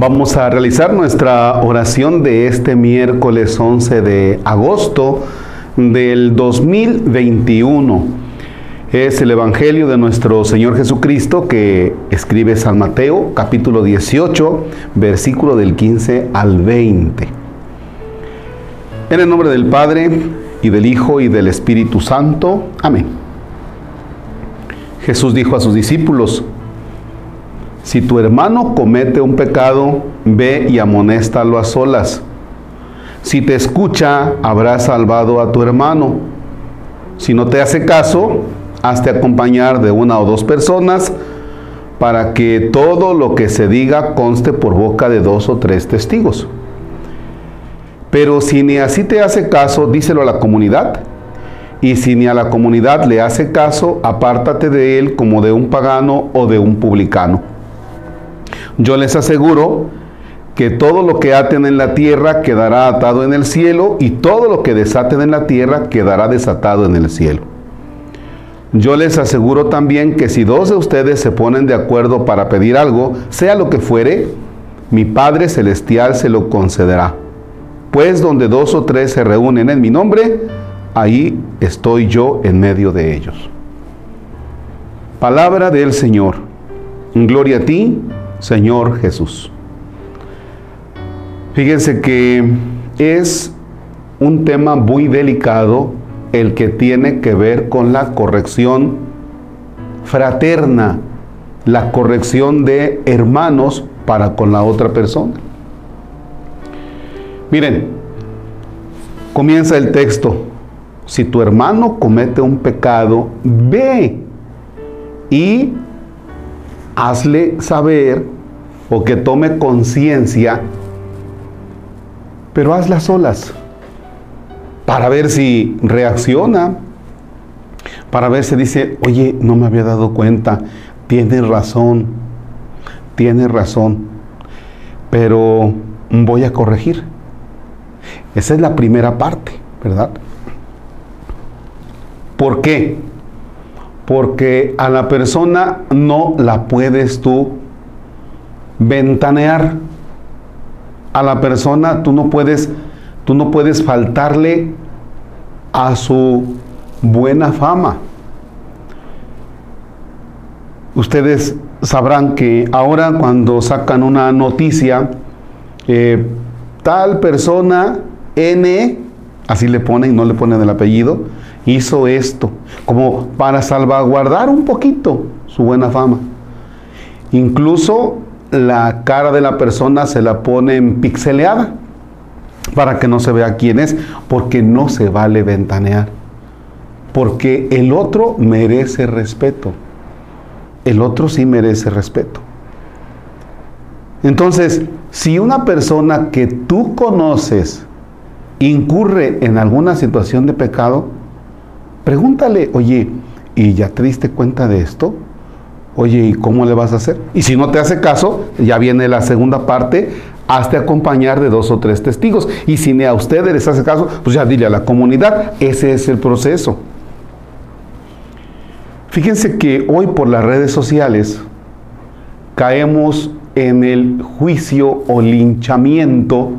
Vamos a realizar nuestra oración de este miércoles 11 de agosto del 2021. Es el Evangelio de nuestro Señor Jesucristo que escribe San Mateo, capítulo 18, versículo del 15 al 20. En el nombre del Padre, y del Hijo, y del Espíritu Santo. Amén. Jesús dijo a sus discípulos, si tu hermano comete un pecado, ve y amonéstalo a solas. Si te escucha, habrás salvado a tu hermano. Si no te hace caso, hazte acompañar de una o dos personas para que todo lo que se diga conste por boca de dos o tres testigos. Pero si ni así te hace caso, díselo a la comunidad. Y si ni a la comunidad le hace caso, apártate de él como de un pagano o de un publicano. Yo les aseguro que todo lo que aten en la tierra quedará atado en el cielo y todo lo que desaten en la tierra quedará desatado en el cielo. Yo les aseguro también que si dos de ustedes se ponen de acuerdo para pedir algo, sea lo que fuere, mi Padre Celestial se lo concederá. Pues donde dos o tres se reúnen en mi nombre, ahí estoy yo en medio de ellos. Palabra del Señor. Gloria a ti, Señor Jesús. Fíjense que es un tema muy delicado el que tiene que ver con la corrección fraterna, la corrección de hermanos para con la otra persona. Miren, comienza el texto. Si tu hermano comete un pecado, ve y hazle saber o que tome conciencia, pero hazlas solas para ver si reacciona, para ver si dice, oye, no me había dado cuenta, tienes razón, tienes razón, pero voy a corregir. Esa es la primera parte, ¿verdad? ¿Por qué? Porque a la persona no la puedes tú ventanear. A la persona tú no puedes, tú no puedes faltarle a su buena fama. Ustedes sabrán que ahora cuando sacan una noticia, eh, tal persona N, así le ponen, no le ponen el apellido, hizo esto, como para salvaguardar un poquito su buena fama. Incluso la cara de la persona se la ponen pixeleada para que no se vea quién es, porque no se vale ventanear. Porque el otro merece respeto. El otro sí merece respeto. Entonces, si una persona que tú conoces incurre en alguna situación de pecado, pregúntale, oye, ¿y ya te diste cuenta de esto? Oye, ¿y cómo le vas a hacer? Y si no te hace caso, ya viene la segunda parte, hazte acompañar de dos o tres testigos. Y si ni a ustedes les hace caso, pues ya dile a la comunidad, ese es el proceso. Fíjense que hoy por las redes sociales caemos en el juicio o linchamiento,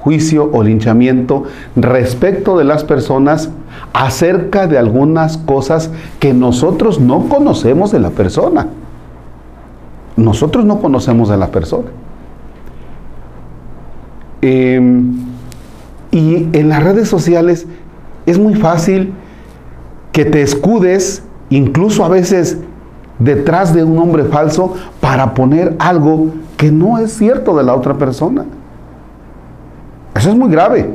juicio o linchamiento respecto de las personas acerca de algunas cosas que nosotros no conocemos de la persona. Nosotros no conocemos de la persona. Em, y en las redes sociales es muy fácil que te escudes, incluso a veces detrás de un nombre falso, para poner algo que no es cierto de la otra persona. Eso es muy grave.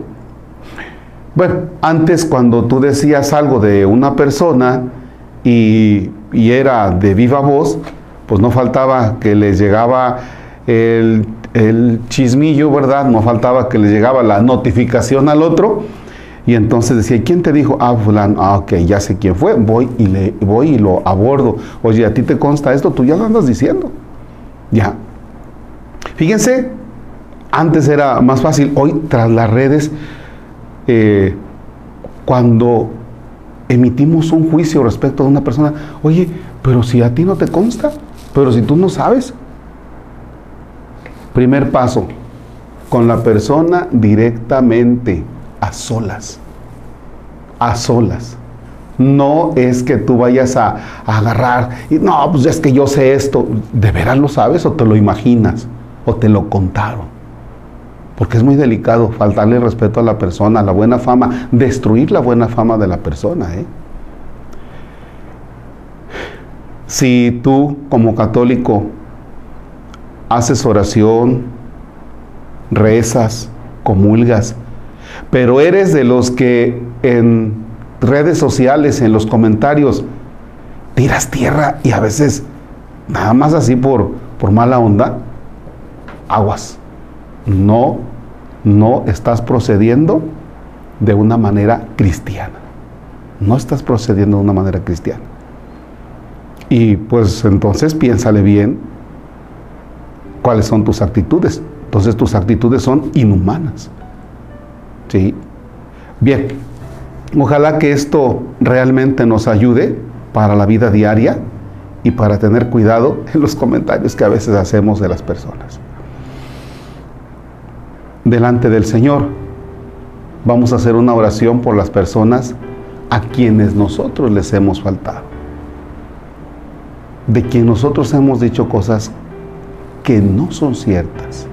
Bueno, antes cuando tú decías algo de una persona y, era de viva voz, pues no faltaba que les llegaba el, chismillo, ¿verdad? No faltaba que les llegaba la notificación al otro. Y entonces decía, ¿quién te dijo? Ah, fulano, ah, ok, ya sé quién fue, voy y, le, voy y lo abordo. Oye, ¿a ti te consta esto? Tú ya lo andas diciendo. Ya. Fíjense, antes era más fácil, hoy tras las redes eh, cuando emitimos un juicio respecto a una persona, oye, pero si a ti no te consta, pero si tú no sabes, Primer paso, con la persona directamente, a solas. A solas. No es que tú vayas a, agarrar y no, pues es que yo sé esto. ¿De veras lo sabes o te lo imaginas? ¿O te lo contaron? Porque es muy delicado faltarle respeto a la persona, a la buena fama, destruir la buena fama de la persona. ¿eh? Si tú como católico haces oración, rezas, comulgas, pero eres de los que en redes sociales, en los comentarios, tiras tierra y a veces nada más así por, por mala onda, aguas. No, no estás procediendo de una manera cristiana. No estás procediendo de una manera cristiana. Y pues entonces piénsale bien cuáles son tus actitudes. Entonces tus actitudes son inhumanas. ¿Sí? Bien, Ojalá que esto realmente nos ayude para la vida diaria y para tener cuidado en los comentarios que a veces hacemos de las personas. Delante del Señor vamos a hacer una oración por las personas a quienes nosotros les hemos faltado. De quien nosotros hemos dicho cosas que no son ciertas,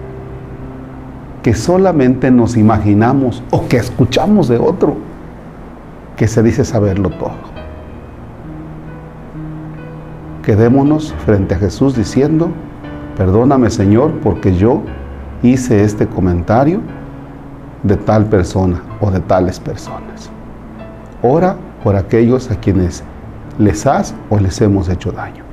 que solamente nos imaginamos o que escuchamos de otro que se dice saberlo todo. Quedémonos frente a Jesús diciendo, perdóname Señor porque yo hice este comentario de tal persona o de tales personas. Ora por aquellos a quienes les has o les hemos hecho daño.